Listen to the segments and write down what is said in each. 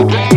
like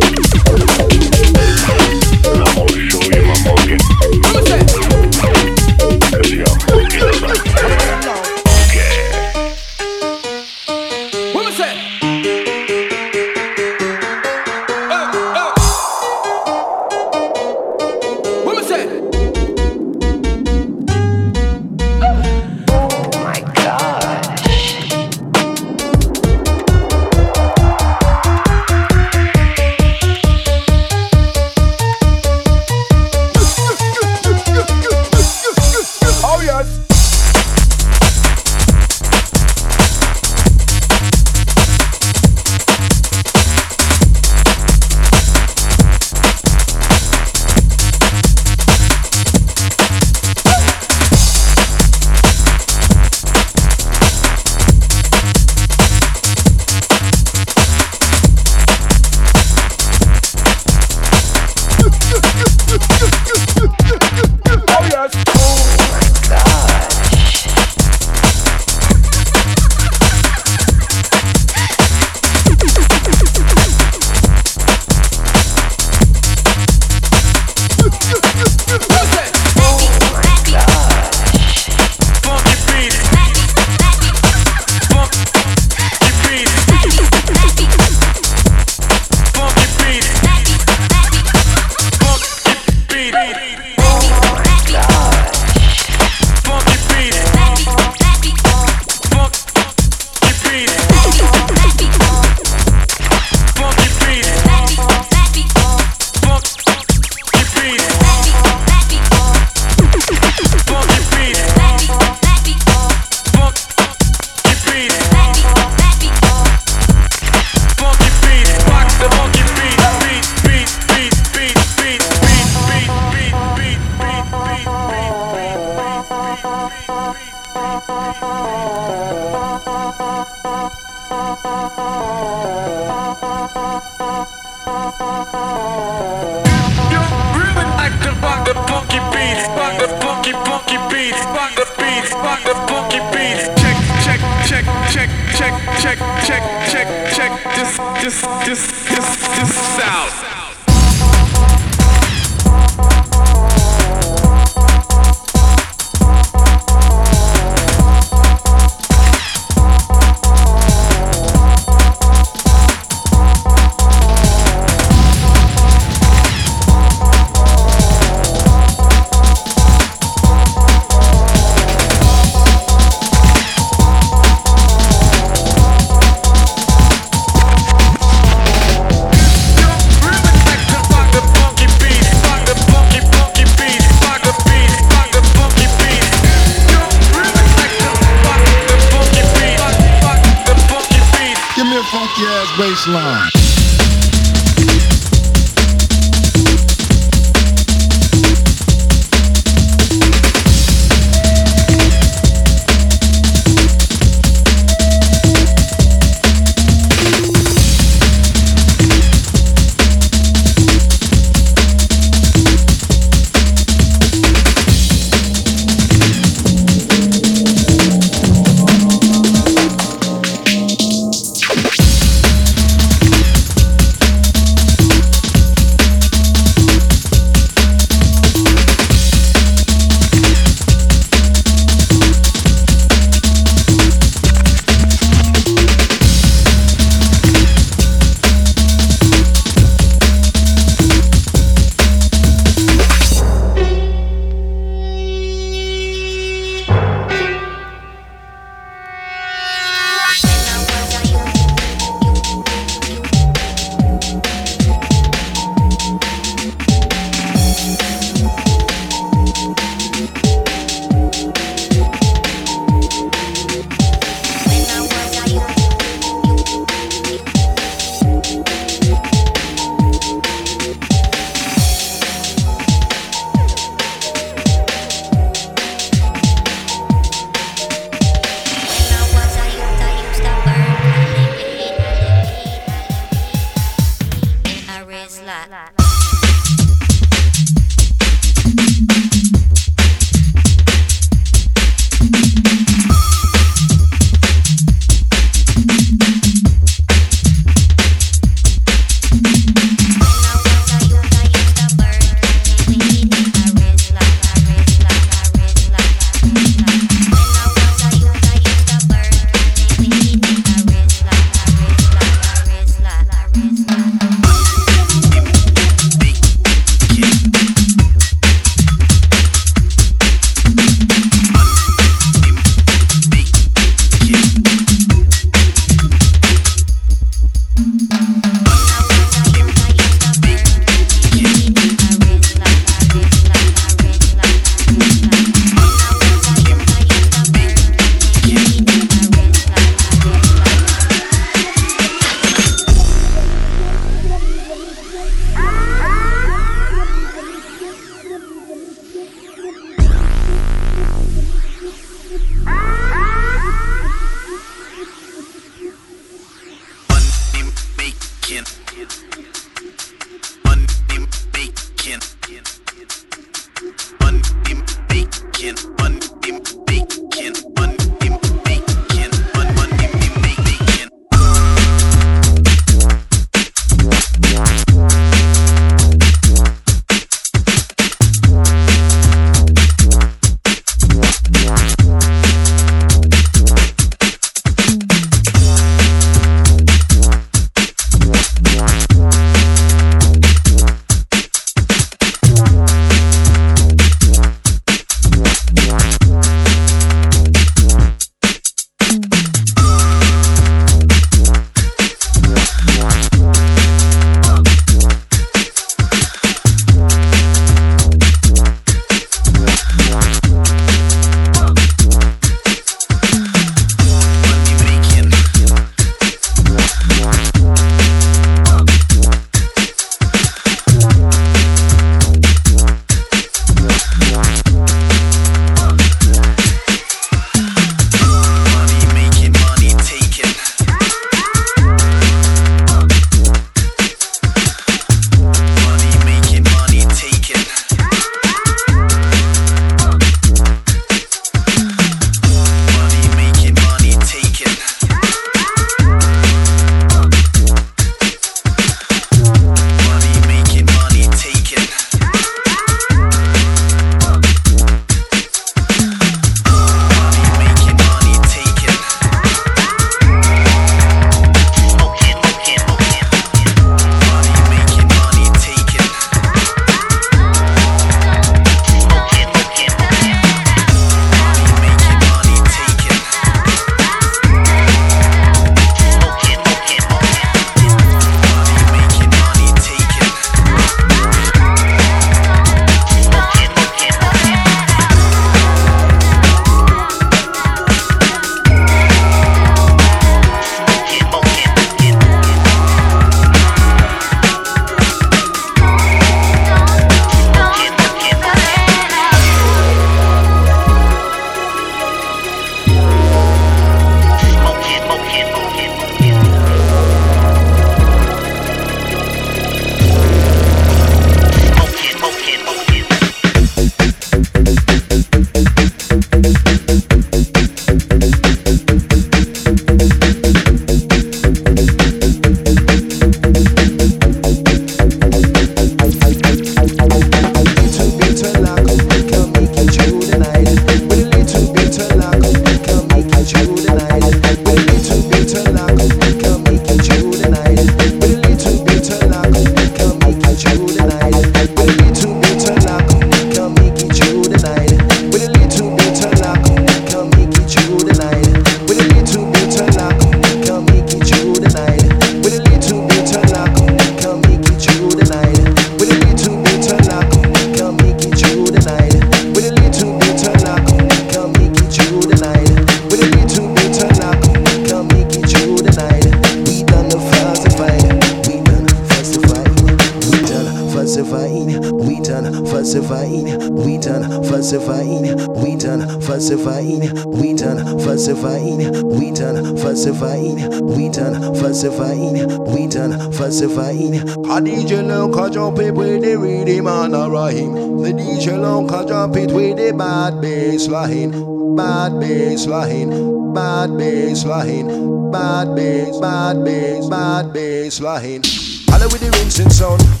baseline. Bad bass, bad bass, bad bass baseline. Holla with the rinsing sound.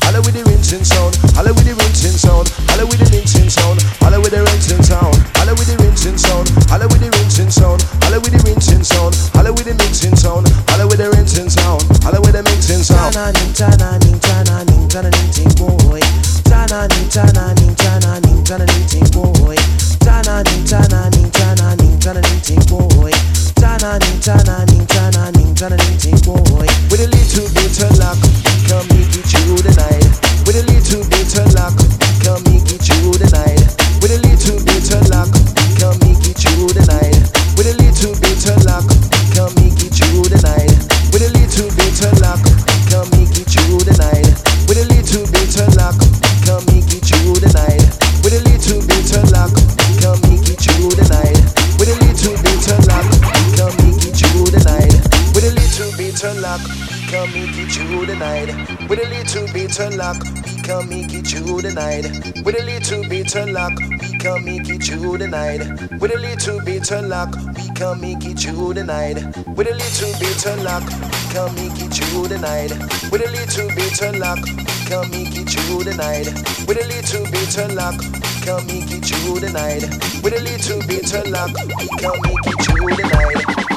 with a little bit of luck. Can make it through the night with a little bit of luck. Can make it through the night with a little bit of luck. Can make it through the night with a little bit of luck. Can make it through the night.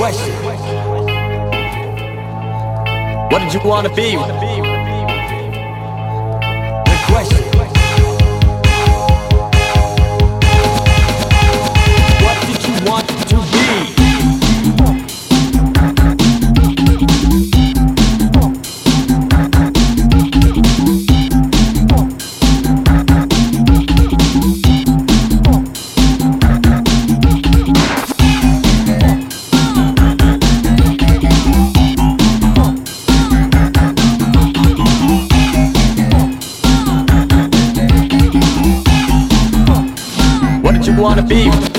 question What did you want to be? Did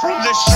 from the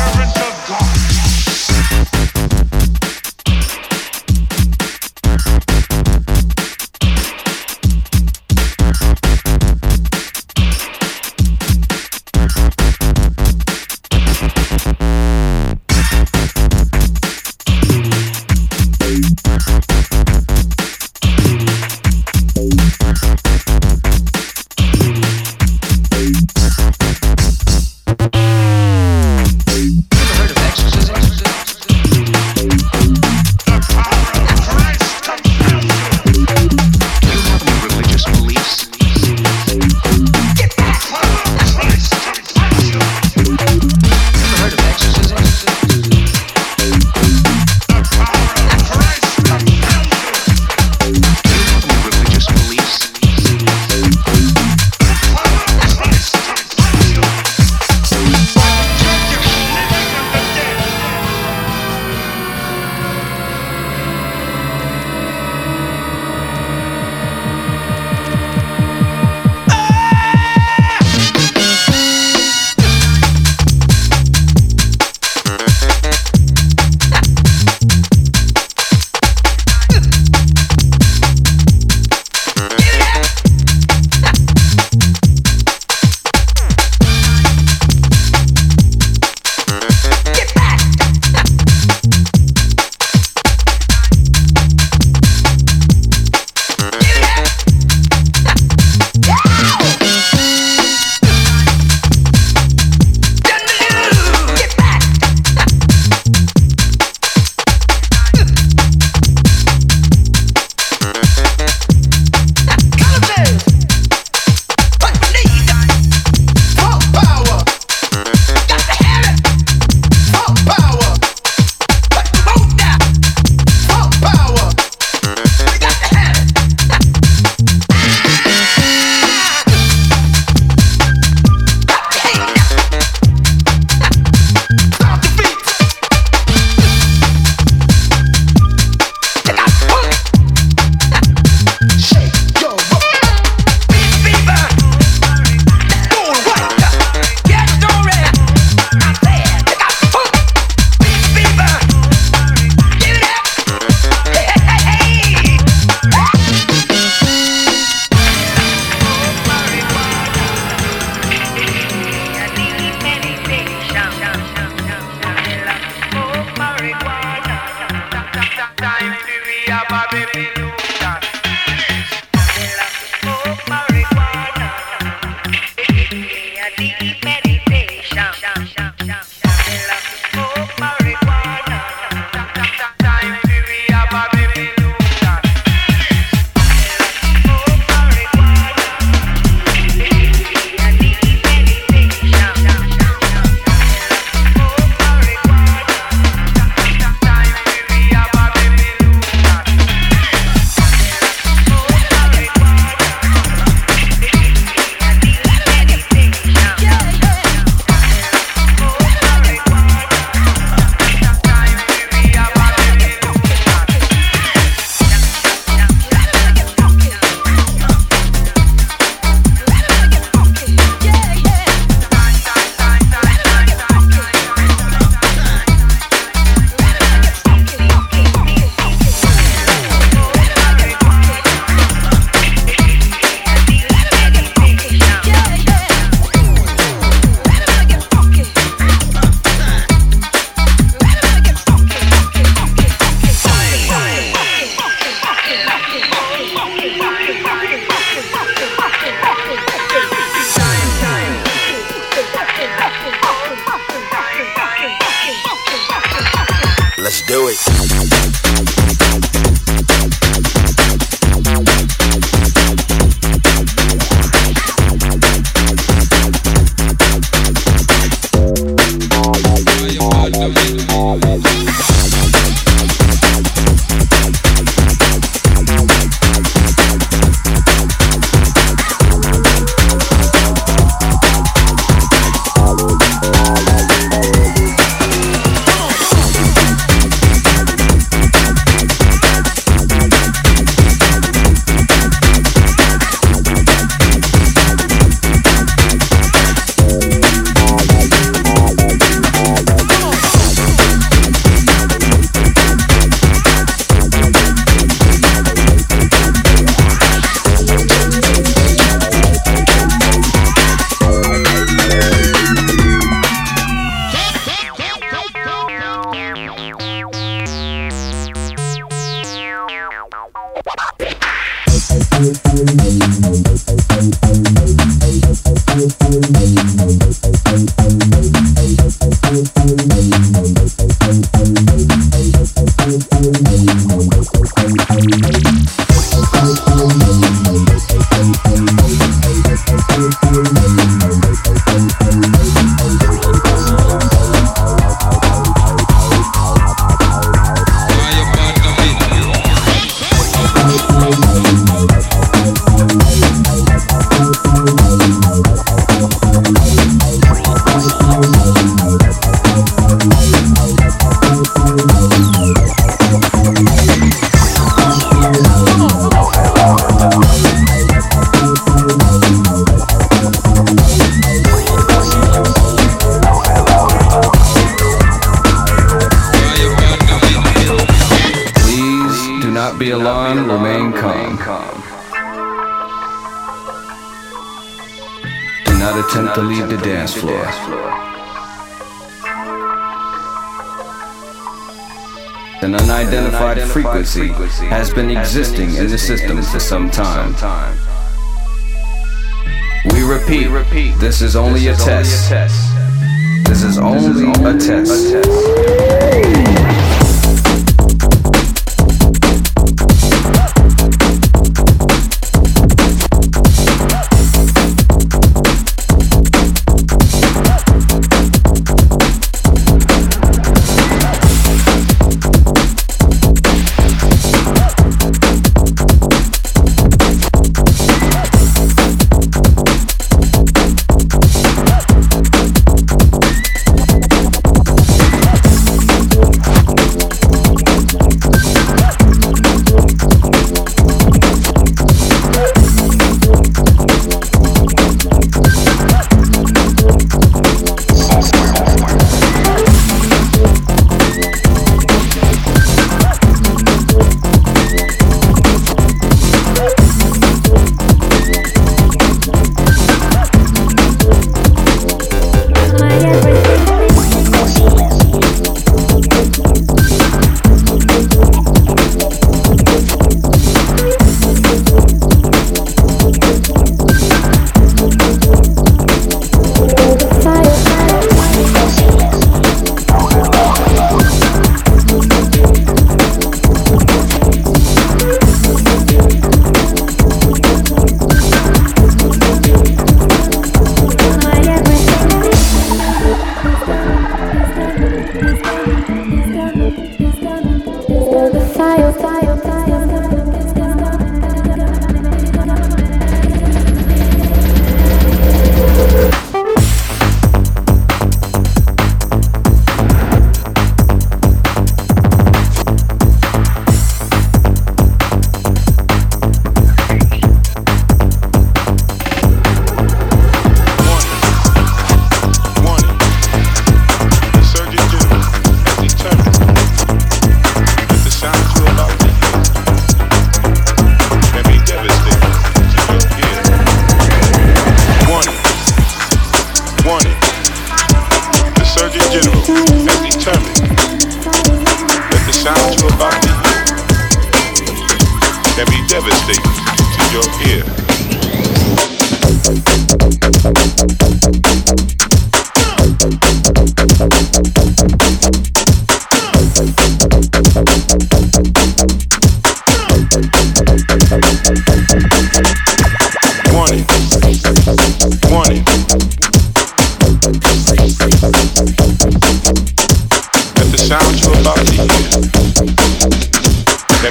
not attempt to leave the dance floor. An unidentified frequency has been existing in the system for some time. We repeat, this is only a test. This is only a test.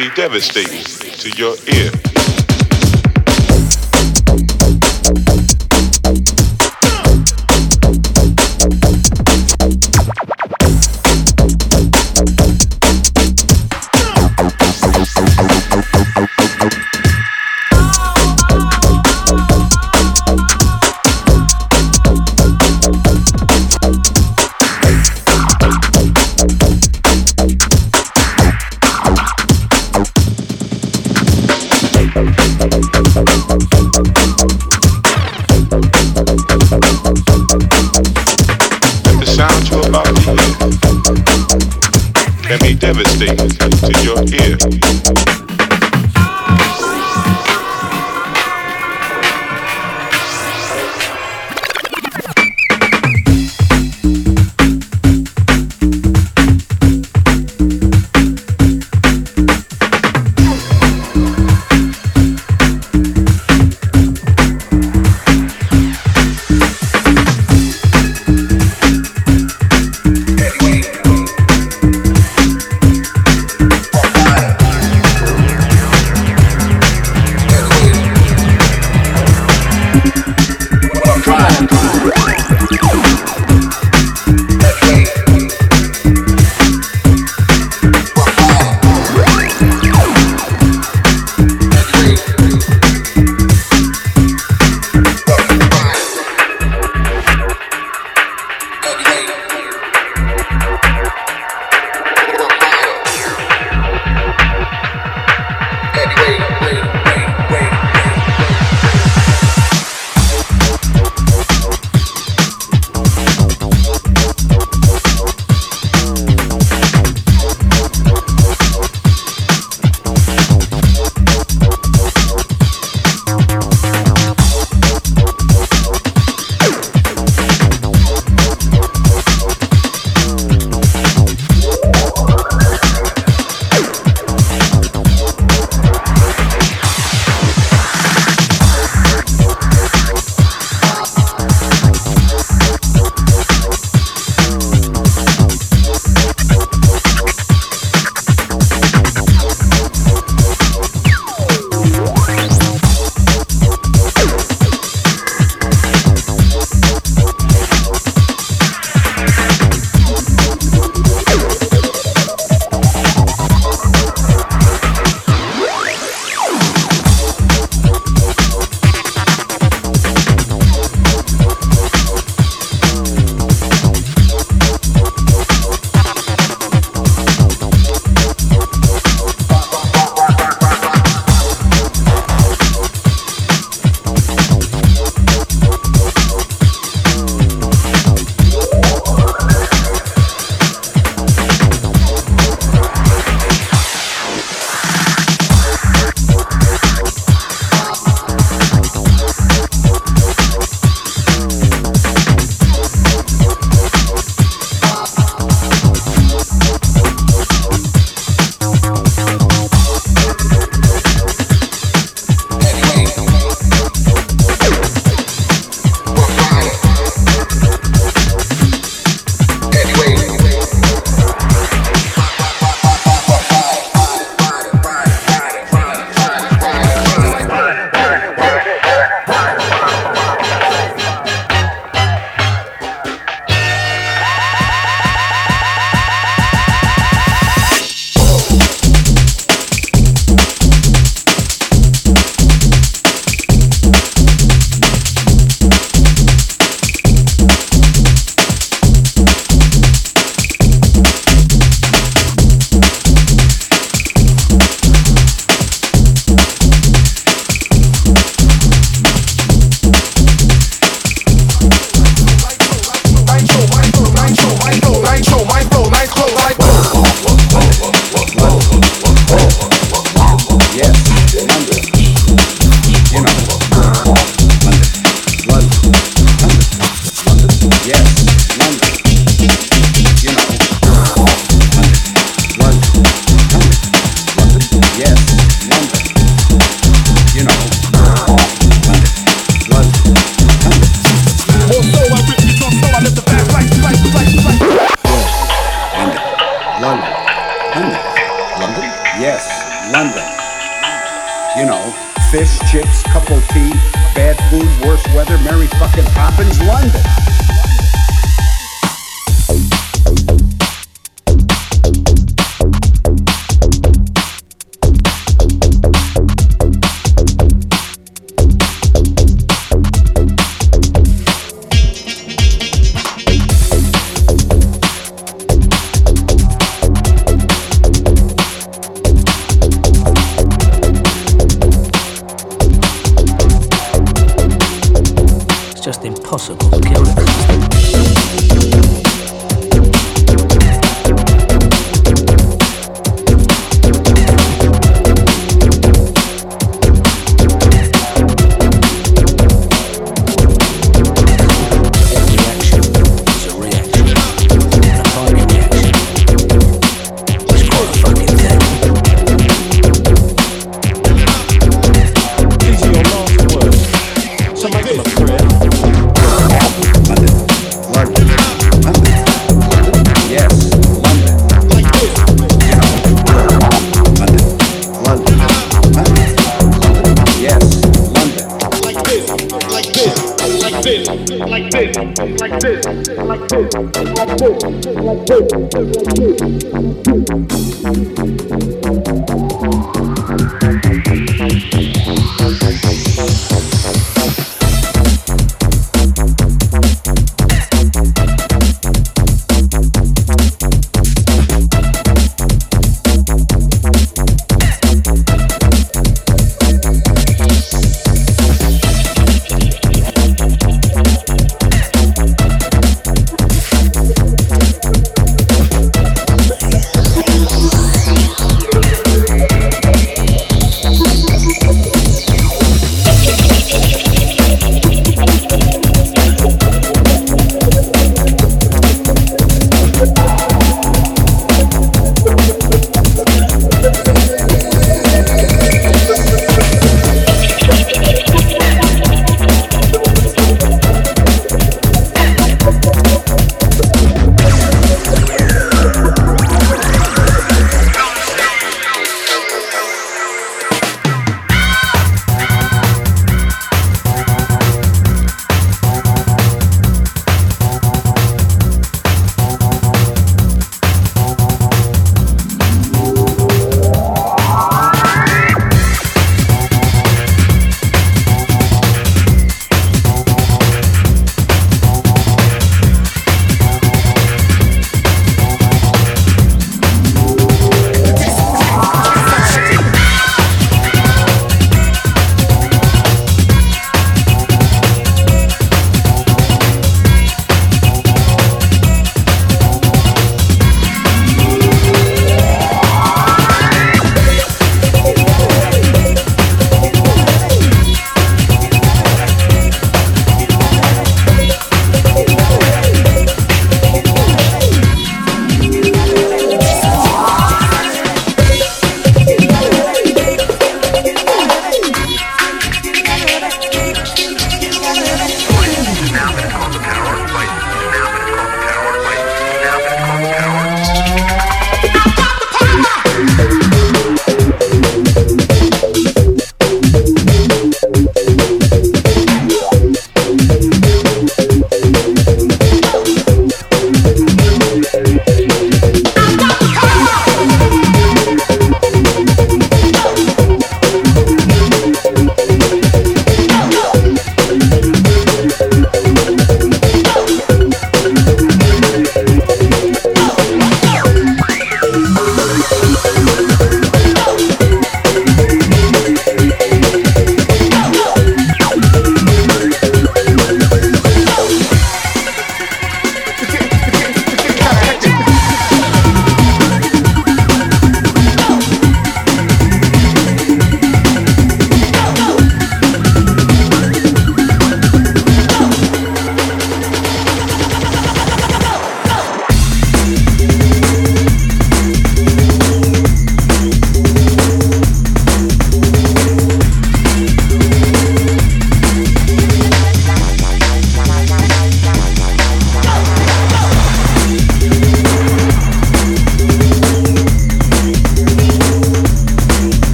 Be devastating to your ear. Devastating to your ear.